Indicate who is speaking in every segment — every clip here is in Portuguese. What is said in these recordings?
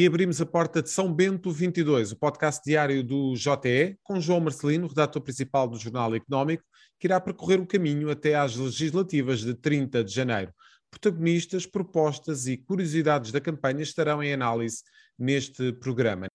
Speaker 1: reabrimos a porta de São Bento 22, o podcast diário do JE, com João Marcelino, redator principal do Jornal Económico, que irá percorrer o caminho até às legislativas de 30 de janeiro. Protagonistas, propostas e curiosidades da campanha estarão em análise neste programa.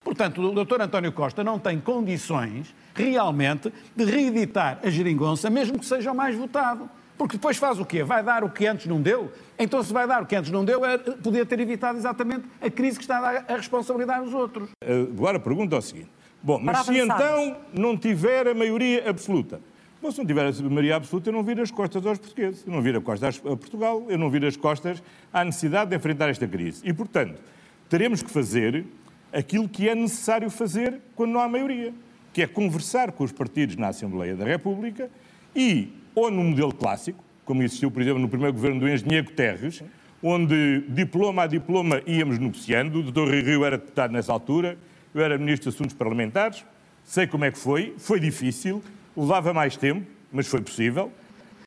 Speaker 2: Portanto, o Dr. António Costa não tem condições realmente de reeditar a geringonça, mesmo que seja o mais votado. Porque depois faz o quê? Vai dar o que antes não deu? Então, se vai dar o que antes não deu, é, podia ter evitado exatamente a crise que está a dar a responsabilidade dos outros.
Speaker 3: Agora a pergunta é o seguinte: bom, mas se então não tiver a maioria absoluta? Bom, se não tiver a maioria absoluta, eu não viro as costas aos portugueses, eu não viro as costas a Portugal, eu não viro as costas à necessidade de enfrentar esta crise. E, portanto, teremos que fazer aquilo que é necessário fazer quando não há maioria, que é conversar com os partidos na Assembleia da República e ou no modelo clássico, como existiu, por exemplo, no primeiro governo do engenheiro Guterres, onde diploma a diploma íamos negociando. O Dr. Rio era deputado nessa altura, eu era ministro de Assuntos Parlamentares, sei como é que foi, foi difícil, levava mais tempo, mas foi possível.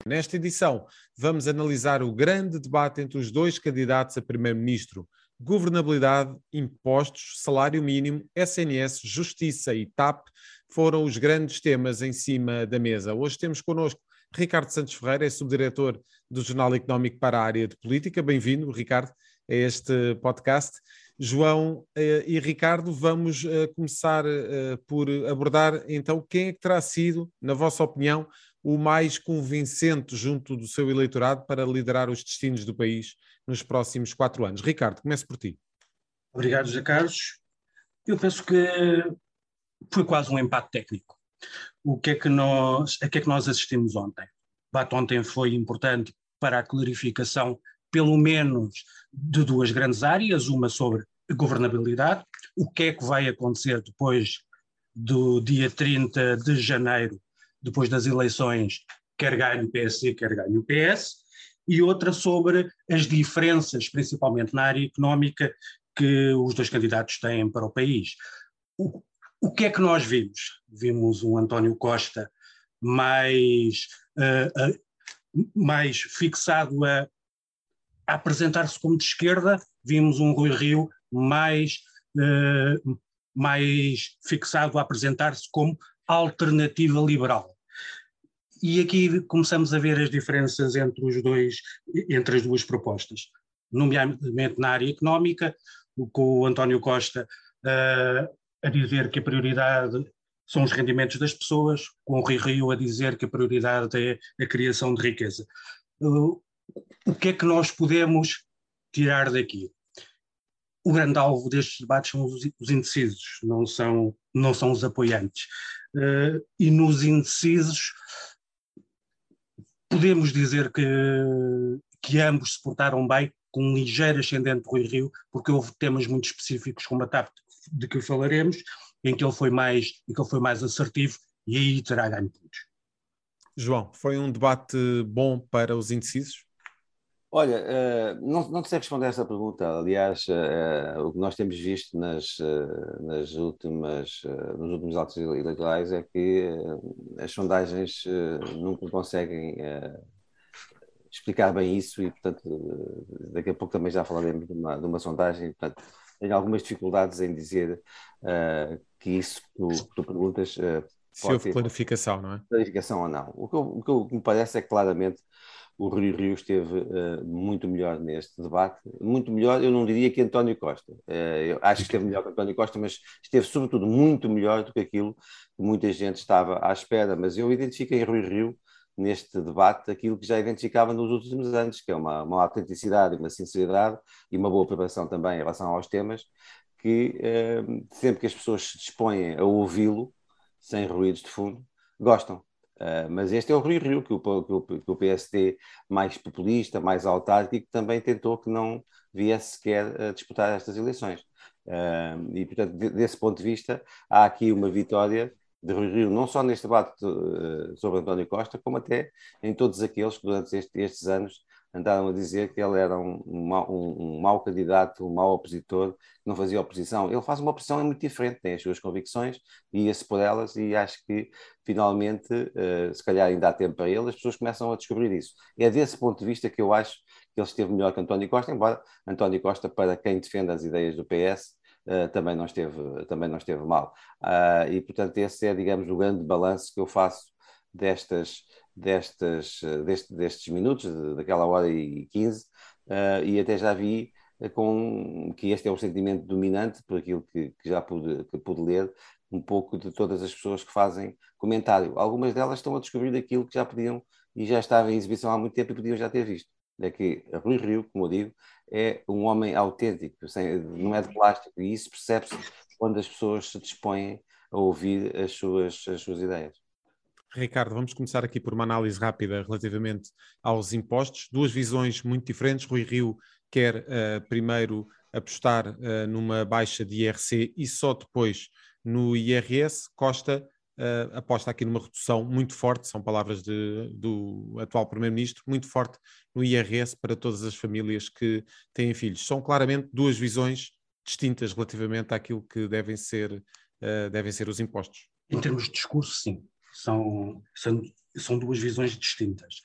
Speaker 1: Nesta edição, vamos analisar o grande debate entre os dois candidatos a primeiro-ministro. Governabilidade, impostos, salário mínimo, SNS, justiça e TAP foram os grandes temas em cima da mesa. Hoje temos connosco Ricardo Santos Ferreira é subdiretor do Jornal Económico para a área de política. Bem-vindo, Ricardo, a este podcast. João eh, e Ricardo, vamos eh, começar eh, por abordar então quem é que terá sido, na vossa opinião, o mais convincente junto do seu eleitorado para liderar os destinos do país nos próximos quatro anos. Ricardo, comece por ti.
Speaker 4: Obrigado, José Carlos. Eu penso que foi quase um empate técnico o que é que nós, a que é que nós assistimos ontem? O debate ontem foi importante para a clarificação, pelo menos, de duas grandes áreas, uma sobre governabilidade, o que é que vai acontecer depois do dia 30 de janeiro, depois das eleições, quer ganhe o PSD, quer ganhe o PS, e outra sobre as diferenças, principalmente na área económica, que os dois candidatos têm para o país. O, o que é que nós vimos? Vimos um António Costa mais, uh, uh, mais fixado a, a apresentar-se como de esquerda, vimos um Rui Rio mais, uh, mais fixado a apresentar-se como alternativa liberal. E aqui começamos a ver as diferenças entre os dois, entre as duas propostas, nomeadamente na área económica, com o António Costa uh, a dizer que a prioridade são os rendimentos das pessoas, com o Rio Rio a dizer que a prioridade é a criação de riqueza. Uh, o que é que nós podemos tirar daqui? O grande alvo destes debates são os, os indecisos, não são, não são os apoiantes. Uh, e nos indecisos, podemos dizer que, que ambos se portaram bem, com um ligeiro ascendente Rui Rio, porque houve temas muito específicos como a TAP de que falaremos, em que ele foi mais, em que ele foi mais assertivo e aí terá ganho pontos.
Speaker 1: João, foi um debate bom para os indecisos?
Speaker 5: Olha, uh, não, não sei responder a essa pergunta. Aliás, uh, o que nós temos visto nas, uh, nas últimas, nos últimos atos eleitorais é que as sondagens nunca conseguem explicar bem isso e, portanto, daqui a pouco também já falaremos de uma, de uma sondagem. Portanto, tenho algumas dificuldades em dizer uh, que isso que tu, que tu perguntas. Uh,
Speaker 1: Se houve planificação, não é?
Speaker 5: Planificação ou não. O que, eu, o que, eu, o que me parece é que claramente o Rio Rio esteve uh, muito melhor neste debate. Muito melhor, eu não diria que António Costa. eu acho que esteve melhor que António Costa, mas esteve sobretudo muito melhor do que aquilo que muita gente estava à espera. Mas eu identifiquei em Rui Rio neste debate aquilo que já identificava nos últimos anos, que é uma, uma autenticidade, uma sinceridade e uma boa preparação também em relação aos temas, que eh, sempre que as pessoas se dispõem a ouvi-lo, sem ruídos de fundo, gostam. Uh, mas este é o Rio Rio, que o, que, o, que o PSD mais populista, mais autárquico, também tentou que não viesse sequer a disputar estas eleições. Uh, e, portanto, de, desse ponto de vista, há aqui uma vitória de Rui Rio, não só neste debate uh, sobre António Costa, como até em todos aqueles que durante este, estes anos andaram a dizer que ele era um, um, mau, um, um mau candidato, um mau opositor, que não fazia oposição. Ele faz uma oposição muito diferente, tem as suas convicções, guia-se por elas e acho que finalmente, uh, se calhar ainda há tempo para ele, as pessoas começam a descobrir isso. É desse ponto de vista que eu acho que ele esteve melhor que António Costa, embora António Costa, para quem defende as ideias do PS, uh, também, não esteve, também não esteve mal. Uh, e, portanto, esse é, digamos, o grande balanço que eu faço destas, destas, deste, destes minutos, daquela hora e quinze, uh, e até já vi com que este é o sentimento dominante, por aquilo que, que já pude, que pude ler, um pouco de todas as pessoas que fazem comentário. Algumas delas estão a descobrir aquilo que já podiam e já estava em exibição há muito tempo e podiam já ter visto. Que Rui Rio, como eu digo, é um homem autêntico, sem, não é de plástico, e isso percebe-se quando as pessoas se dispõem a ouvir as suas, as suas ideias.
Speaker 1: Ricardo, vamos começar aqui por uma análise rápida relativamente aos impostos. Duas visões muito diferentes. Rui Rio quer uh, primeiro apostar uh, numa baixa de IRC e só depois no IRS. Costa uh, aposta aqui numa redução muito forte, são palavras de, do atual Primeiro-Ministro, muito forte no IRS para todas as famílias que têm filhos. São claramente duas visões distintas relativamente àquilo que devem ser, uh, devem ser os impostos.
Speaker 4: Em termos de discurso, sim. São, são, são duas visões distintas.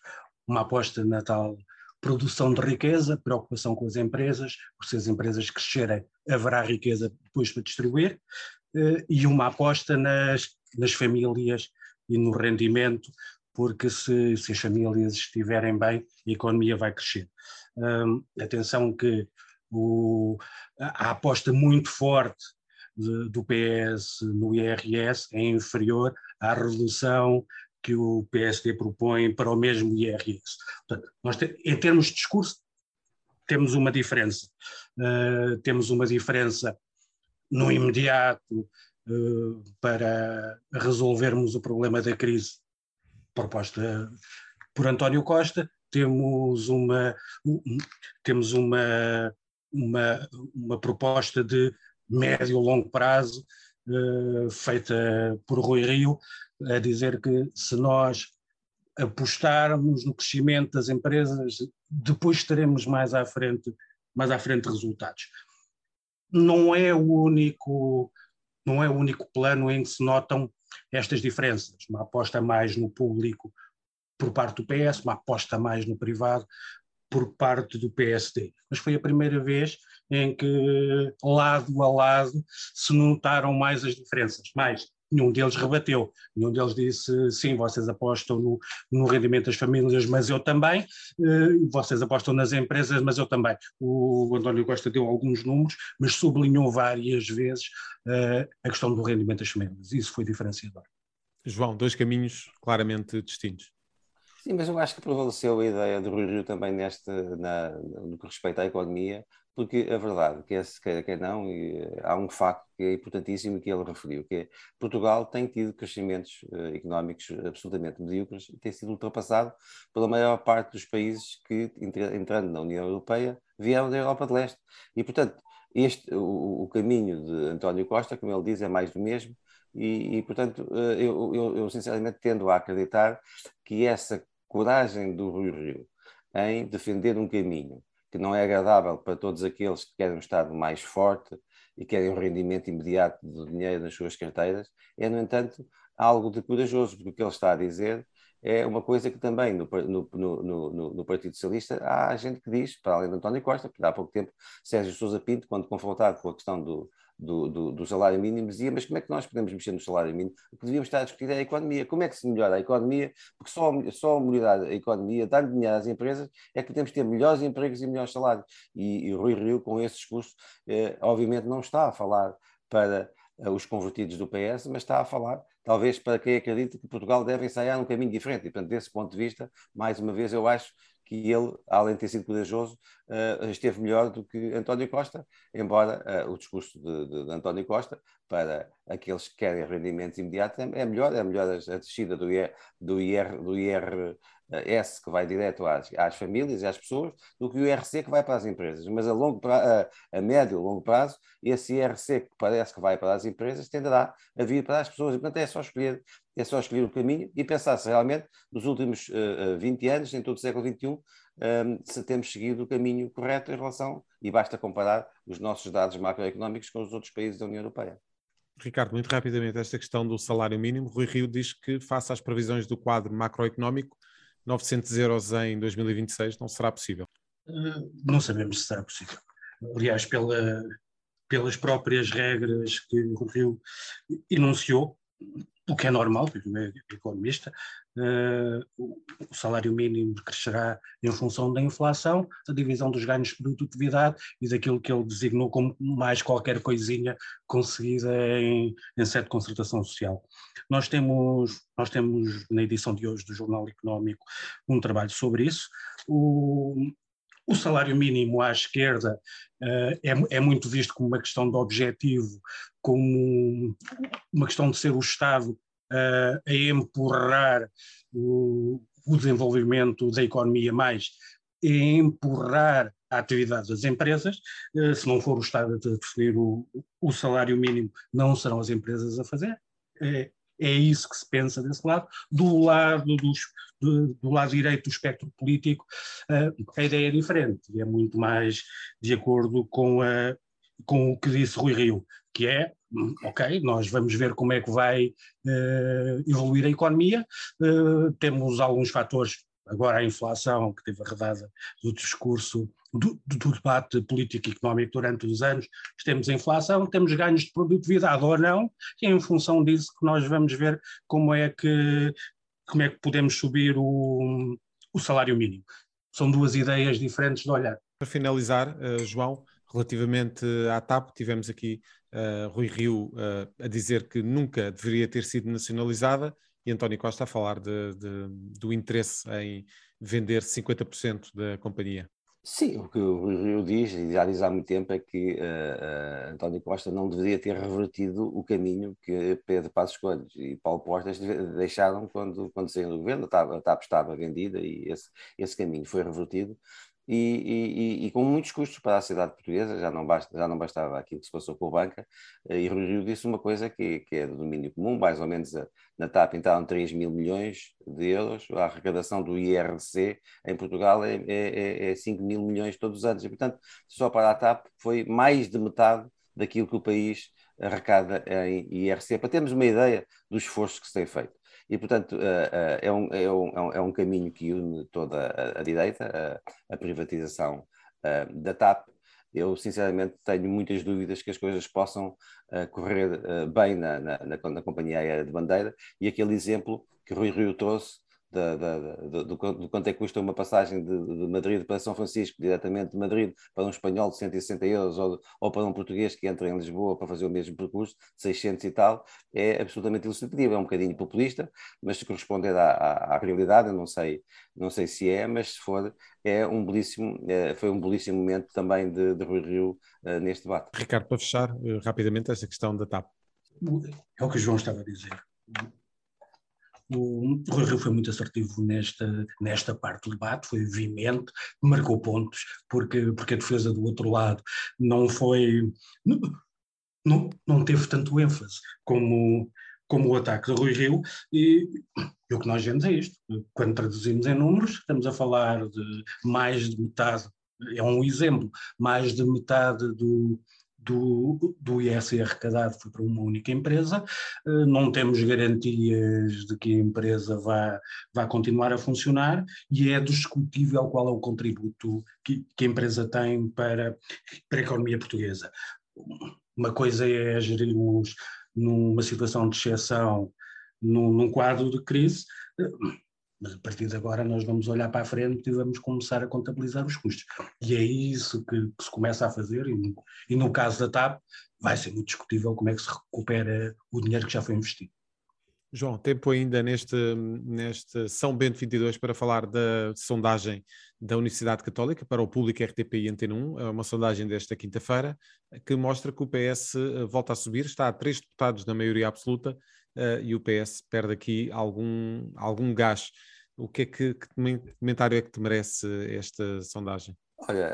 Speaker 4: Uma aposta na tal produção de riqueza, preocupação com as empresas, porque se as empresas crescerem, haverá riqueza depois para distribuir, uh, e uma aposta nas nas famílias e no rendimento, porque se, se as famílias estiverem bem, a economia vai crescer. Um, atenção que o, a, aposta muito forte de, do PS no IRS é inferior à redução que o PSD propõe para o mesmo IRS. Portanto, nós te, em termos de discurso, temos uma diferença. Uh, temos uma diferença no imediato para resolvermos o problema da crise proposta por António Costa, temos uma, temos uma, uma, uma proposta de médio e longo prazo uh, feita por Rui Rio, a dizer que se nós apostarmos no crescimento das empresas, depois teremos mais à frente, mais à frente resultados. Não é o único não é o único plano em que se notam estas diferenças. Uma aposta mais no público por parte do PS, uma aposta mais no privado por parte do PSD. Mas foi a primeira vez em que, lado a lado, se notaram mais as diferenças. Mais, nenhum deles rebateu, nenhum deles disse sim, vocês apostam no, no rendimento das famílias, mas eu também, uh, vocês apostam nas empresas, mas eu também. O António Costa deu alguns números, mas sublinhou várias vezes uh, a questão do rendimento das famílias, isso foi diferenciador.
Speaker 1: João, dois caminhos claramente distintos.
Speaker 5: Sim, mas eu acho que prevaleceu a ideia do Rui Rio também neste, na, no que respeita à economia, porque a verdade, que se queira que não, e eh, há um facto que é importantíssimo que ele referiu, que é Portugal tem tido crescimentos uh, económicos absolutamente medíocres e tem sido ultrapassado pela maior parte dos países que, entrando na União Europeia, vieram da Europa de Leste. E, portanto, este, o, o caminho de António Costa, como ele diz, é mais do mesmo, e, e portanto, uh, eu, eu, eu, sinceramente tendo a acreditar que essa coragem do Rui Rio em defender um caminho que não é agradável para todos aqueles que querem um Estado mais forte e querem um rendimento imediato do dinheiro nas suas carteiras, é, no entanto, algo de corajoso, porque o que ele está a dizer é uma coisa que também no, no, no, no, Partido Socialista há gente que diz, para além de António Costa, porque há pouco tempo Sérgio Sousa Pinto, quando confrontado com a questão do, do, do, do, salário mínimo, dizia, mas como é que nós podemos mexer no salário mínimo? O que devíamos estar a discutir é a economia. Como é que se melhora a economia? Porque só, só melhorar a economia, dar dinheiro às empresas, é que podemos ter melhores empregos e melhores salários. E, e o Rui Rio, com esse discurso, eh, obviamente não está a falar para eh, os convertidos do PS, mas está a falar, talvez, para quem acredita que Portugal deve ensaiar um caminho diferente. E, portanto, desse ponto de vista, mais uma vez, eu acho que ele, além de ter sido corajoso, uh, esteve melhor do que António Costa, embora uh, o discurso de, de, de, António Costa, para aqueles que querem rendimentos imediatos, é, é melhor, é melhor a, descida do, IR, do, IR, do IR S que vai direto às, às, famílias e às pessoas do que o IRC que vai para as empresas. Mas a, longo pra, a, a médio e longo prazo, esse IRC que parece que vai para as empresas tenderá a vir para as pessoas. E, portanto, é só escolher, é só escolher o caminho e pensar se realmente, nos últimos uh, 20 anos, em todo o século XXI, um, se temos seguido o caminho correto em relação, e basta comparar os nossos dados macroeconómicos com os outros países da União Europeia.
Speaker 1: Ricardo, muito rapidamente, esta questão do salário mínimo. Rui Rio diz que, face às previsões do quadro macroeconómico, 900 euros em 2026 não será possível.
Speaker 4: não sabemos se será possível. Aliás, pela, pelas próprias regras que o Rio enunciou, o que é normal, porque é economista, uh, o salário mínimo crescerá em função da inflação, a divisão dos ganhos de produtividade e daquilo que ele designou como mais qualquer coisinha conseguida em, em sede de concertação social. Nós temos, nós temos na edição de hoje do Jornal Económico um trabalho sobre isso. O, o salário mínimo à esquerda uh, é, é, muito visto como uma questão de objetivo, como uma questão de ser o Estado uh, a empurrar o, o, desenvolvimento da economia mais, a empurrar a atividade das empresas. Uh, se não for o Estado a definir o, o salário mínimo, não serão as empresas a fazer. É, é isso que se pensa desse lado. Do lado, dos, do, do lado direito do espectro político, uh, a ideia é diferente é muito mais de acordo com, a, com o que disse Rui Rio, que é, hum, ok, nós vamos ver como é que vai uh, evoluir a economia, uh, temos alguns fatores agora a inflação que teve arredada do discurso, do, do, debate político e económico durante os anos, temos inflação, temos ganhos de produtividade ou não, e em função disso que nós vamos ver como é que, como é que podemos subir o, o salário mínimo. São duas ideias diferentes de olhar.
Speaker 1: Para finalizar, uh, João, relativamente à TAP, tivemos aqui uh, Rui Rio uh, a dizer que nunca deveria ter sido nacionalizada e António Costa a falar de, de, do interesse em vender 50% da companhia.
Speaker 5: Sim, o que o Rio diz, e já diz há muito tempo, é que uh, uh, António Costa não deveria ter revertido o caminho que Pedro Passos Coelho e Paulo Postas deixaram quando, quando saíram do governo, a TAP estava vendida e esse, esse caminho foi revertido e, e, e, com muitos custos para a cidade portuguesa, já não, basta, já não bastava aquilo que se passou com o Banca, eh, e Rui Rio disse uma coisa que, que é do domínio comum, mais ou menos a, na TAP entraram 3 mil milhões de euros, a arrecadação do IRC em Portugal é, é, é 5 é mil milhões todos os anos, e portanto, só para a TAP foi mais de metade daquilo que o país arrecada em IRC, para termos uma ideia do esforço que se tem feito. E, portanto, eh, eh, é um, é um, é um caminho que une toda a, a direita, a, a privatização eh, da TAP. Eu, sinceramente, tenho muitas dúvidas que as coisas possam correr bem na, na, na, companhia aérea de bandeira. E aquele exemplo que Rui Rio trouxe da, da, do, do, quanto é que custa uma passagem de, de, Madrid para São Francisco, diretamente de Madrid para um espanhol de 160 euros, ou, ou, para um português que entra em Lisboa para fazer o mesmo percurso, 600 e tal, é absolutamente ilustrativo. É um bocadinho populista, mas se corresponder à, à, à, realidade, eu não sei, não sei se é, mas se for, é um belíssimo, é, foi um belíssimo momento também de, de Rui Rio uh, neste debate.
Speaker 1: Ricardo, para fechar uh, rapidamente esta questão da TAP.
Speaker 4: É o que o João estava a dizer o Rui Rio foi muito assertivo nesta, nesta parte do debate, foi veemente, marcou pontos, porque, porque a defesa do outro lado não foi. Não, não teve tanto ênfase como, como o ataque de Rui Rio, e, e o que nós vemos é isto. Quando traduzimos em números, estamos a falar de mais de metade, é um exemplo, mais de metade do, do, do ISR arrecadado foi para uma única empresa, eh, não temos garantias de que a empresa vá, vá continuar a funcionar e é discutível qual é o contributo que, que a empresa tem para, para a economia portuguesa. Uma coisa é gerirmos numa situação de exceção, num, num quadro de crise, eh, mas a partir de agora nós vamos olhar para a frente e vamos começar a contabilizar os custos. E é isso que, que se começa a fazer, e, e, no caso da TAP vai ser muito discutível como é que se recupera o dinheiro que já foi investido.
Speaker 1: João, tempo ainda neste, neste São Bento 22 para falar da sondagem da Universidade Católica para o público RTP Antena 1, é uma sondagem desta quinta-feira, que mostra que o PS eh, volta a subir, está a três deputados na maioria absoluta, uh, e o PS perde aqui algum, algum gás. O que é que, que comentário é que te merece esta sondagem?
Speaker 5: Olha,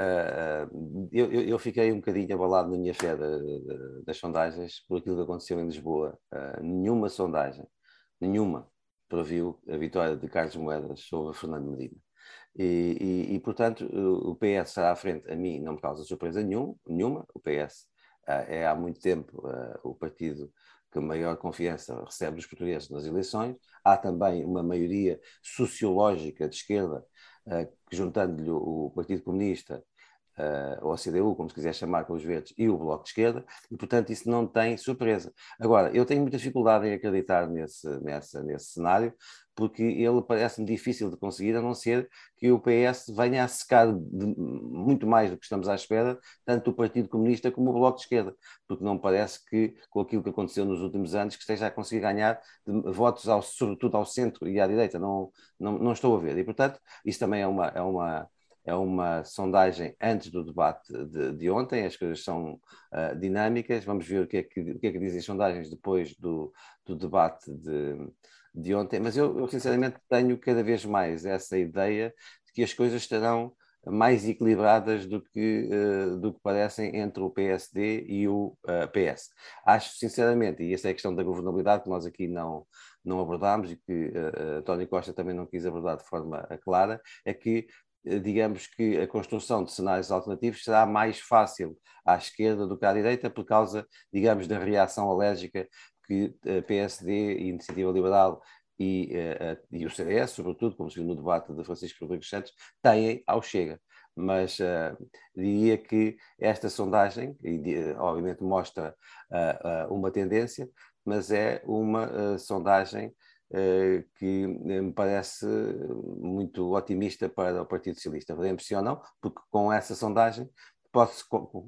Speaker 5: uh, eu, eu, fiquei um bocadinho abalado na minha fé das sondagens por aquilo que aconteceu em Lisboa. Uh, nenhuma sondagem, nenhuma, previu a vitória de Carlos Moedas sobre Fernando Medina. E, e, e, portanto, o PS está à frente, a mim não me causa surpresa nenhum, nenhuma. O PS é há muito tempo o partido que maior confiança recebe dos portugueses nas eleições. Há também uma maioria sociológica de esquerda que juntando-lhe o Partido Comunista uh, ou a CDU, como se quiser chamar, com os verdes, e o Bloco de Esquerda, e portanto isso não tem surpresa. Agora, eu tenho muita dificuldade em acreditar nesse, nessa, nesse cenário, porque ele parece-me difícil de conseguir, a não ser que o PS venha a secar de, muito mais do que estamos à espera, tanto o Partido Comunista como o Bloco de Esquerda, porque não parece que, com aquilo que aconteceu nos últimos anos, que esteja a conseguir ganhar votos, ao, sobretudo ao centro e à direita, não, não, não estou a ver. E, portanto, isso também é uma, é uma, é uma sondagem antes do debate de, de ontem, as coisas são uh, dinâmicas, vamos ver o que, é que, o que é que dizem as sondagens depois do, do debate de, de ontem, mas eu, eu, sinceramente tenho cada vez mais essa ideia de que as coisas estarão mais equilibradas do que, uh, do que parecem entre o PSD e o uh, PS. Acho sinceramente, e essa é a questão da governabilidade que nós aqui não, não abordámos e que uh, António Costa também não quis abordar de forma clara, é que eh, digamos que a construção de cenários alternativos será mais fácil à esquerda do que à direita por causa, digamos, da reação alérgica que eh, PSD e Iniciativa Liberal e, uh, e o CDS, sobretudo, como se viu no debate de Francisco Rodrigues Santos, têm ao Chega. Mas uh, diria que esta sondagem, obviamente, mostra uh, uma tendência, mas é uma sondagem eh, que eh, me parece muito otimista para o Partido Socialista. Veremos se ou não, porque com essa sondagem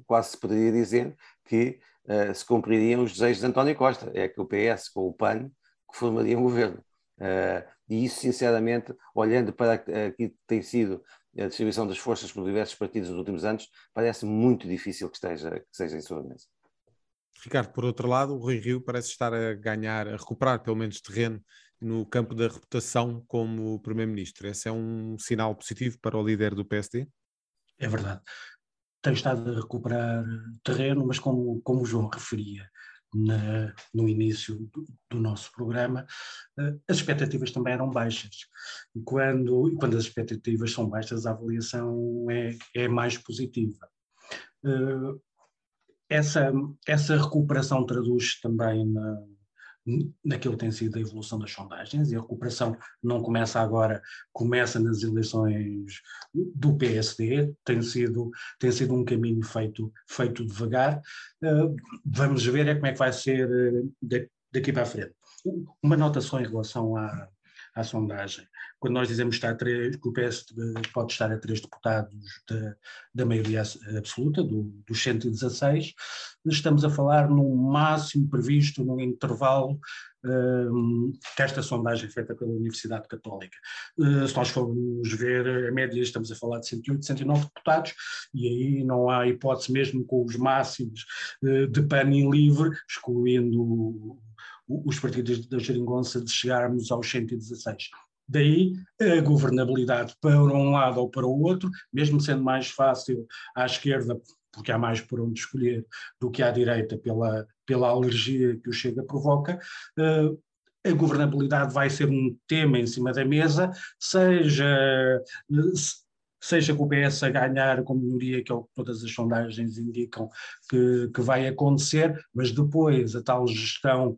Speaker 5: quase se poderia dizer que uh, se cumpririam os desejos de António Costa, é que o PS com o PAN que formariam um governo. Uh, e isso, sinceramente, olhando para aquilo que tem sido a distribuição das forças por diversos partidos nos últimos anos, parece muito difícil que, esteja, que seja em sua mesa.
Speaker 1: Ricardo, por outro lado, o Rui Rio parece estar a ganhar, a recuperar pelo menos terreno no campo da reputação como Primeiro-Ministro. Esse é um sinal positivo para o líder do PSD?
Speaker 4: É verdade. Tem estado a recuperar terreno, mas como, como o João referia na, no início do, do, nosso programa, uh, as expectativas também eram baixas. E quando, e quando as expectativas são baixas, a avaliação é, é mais positiva. Uh, essa, essa recuperação traduz também na, naquilo que tem sido a evolução das sondagens, e a recuperação não começa agora, começa nas eleições do PSD, tem sido, tem sido um caminho feito, feito devagar. Uh, vamos ver é como é que vai ser uh, daqui para a frente. Uma nota só em relação à, à sondagem. Quando nós dizemos que, três, que o PS pode estar a três deputados da, da maioria absoluta, do, dos 116, estamos a falar no máximo previsto no intervalo um, que esta sondagem feita pela Universidade Católica. Uh, se nós formos ver a média, estamos a falar de 108, 109 deputados, e aí não há hipótese mesmo com os máximos uh, de PAN livre, excluindo os partidos da geringonça de chegarmos aos 116. Daí a governabilidade para um lado ou para o outro, mesmo sendo mais fácil à esquerda, porque há mais por onde escolher do que à direita pela, pela alergia que o Chega provoca, uh, a governabilidade vai ser um tema em cima da mesa, seja, seja o PS a ganhar com minoria, que é o que todas as sondagens indicam que, que vai acontecer, mas depois a tal gestão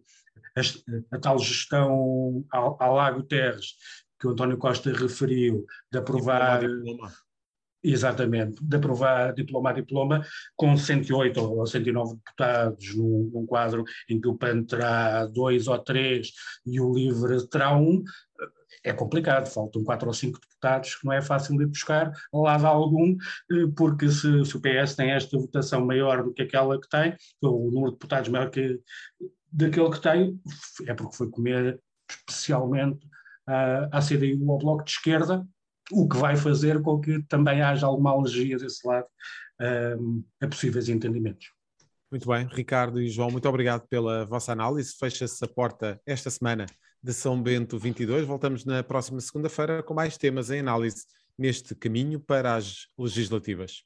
Speaker 4: a, a tal gestão ao, ao, Lago Terres, que o António Costa referiu, de aprovar. Diploma, diploma. Exatamente, de aprovar diploma a diploma, com 108 ou 109 deputados num, num quadro em que o PAN terá dois ou três e o LIVRE terá um, é complicado, faltam quatro ou cinco deputados que não é fácil de buscar ao lado algum, eh, porque se, se, o PS tem esta votação maior do que aquela que tem, ou o número de deputados maior que, daquele que tem, é porque foi comer especialmente uh, à CDU ao Bloco de Esquerda, o que vai fazer com que também haja alguma alergia desse lado uh, a possíveis entendimentos.
Speaker 1: Muito bem, Ricardo e João, muito obrigado pela vossa análise. Fecha-se a porta esta semana de São Bento 22. Voltamos na próxima segunda-feira com mais temas em análise neste caminho para as legislativas.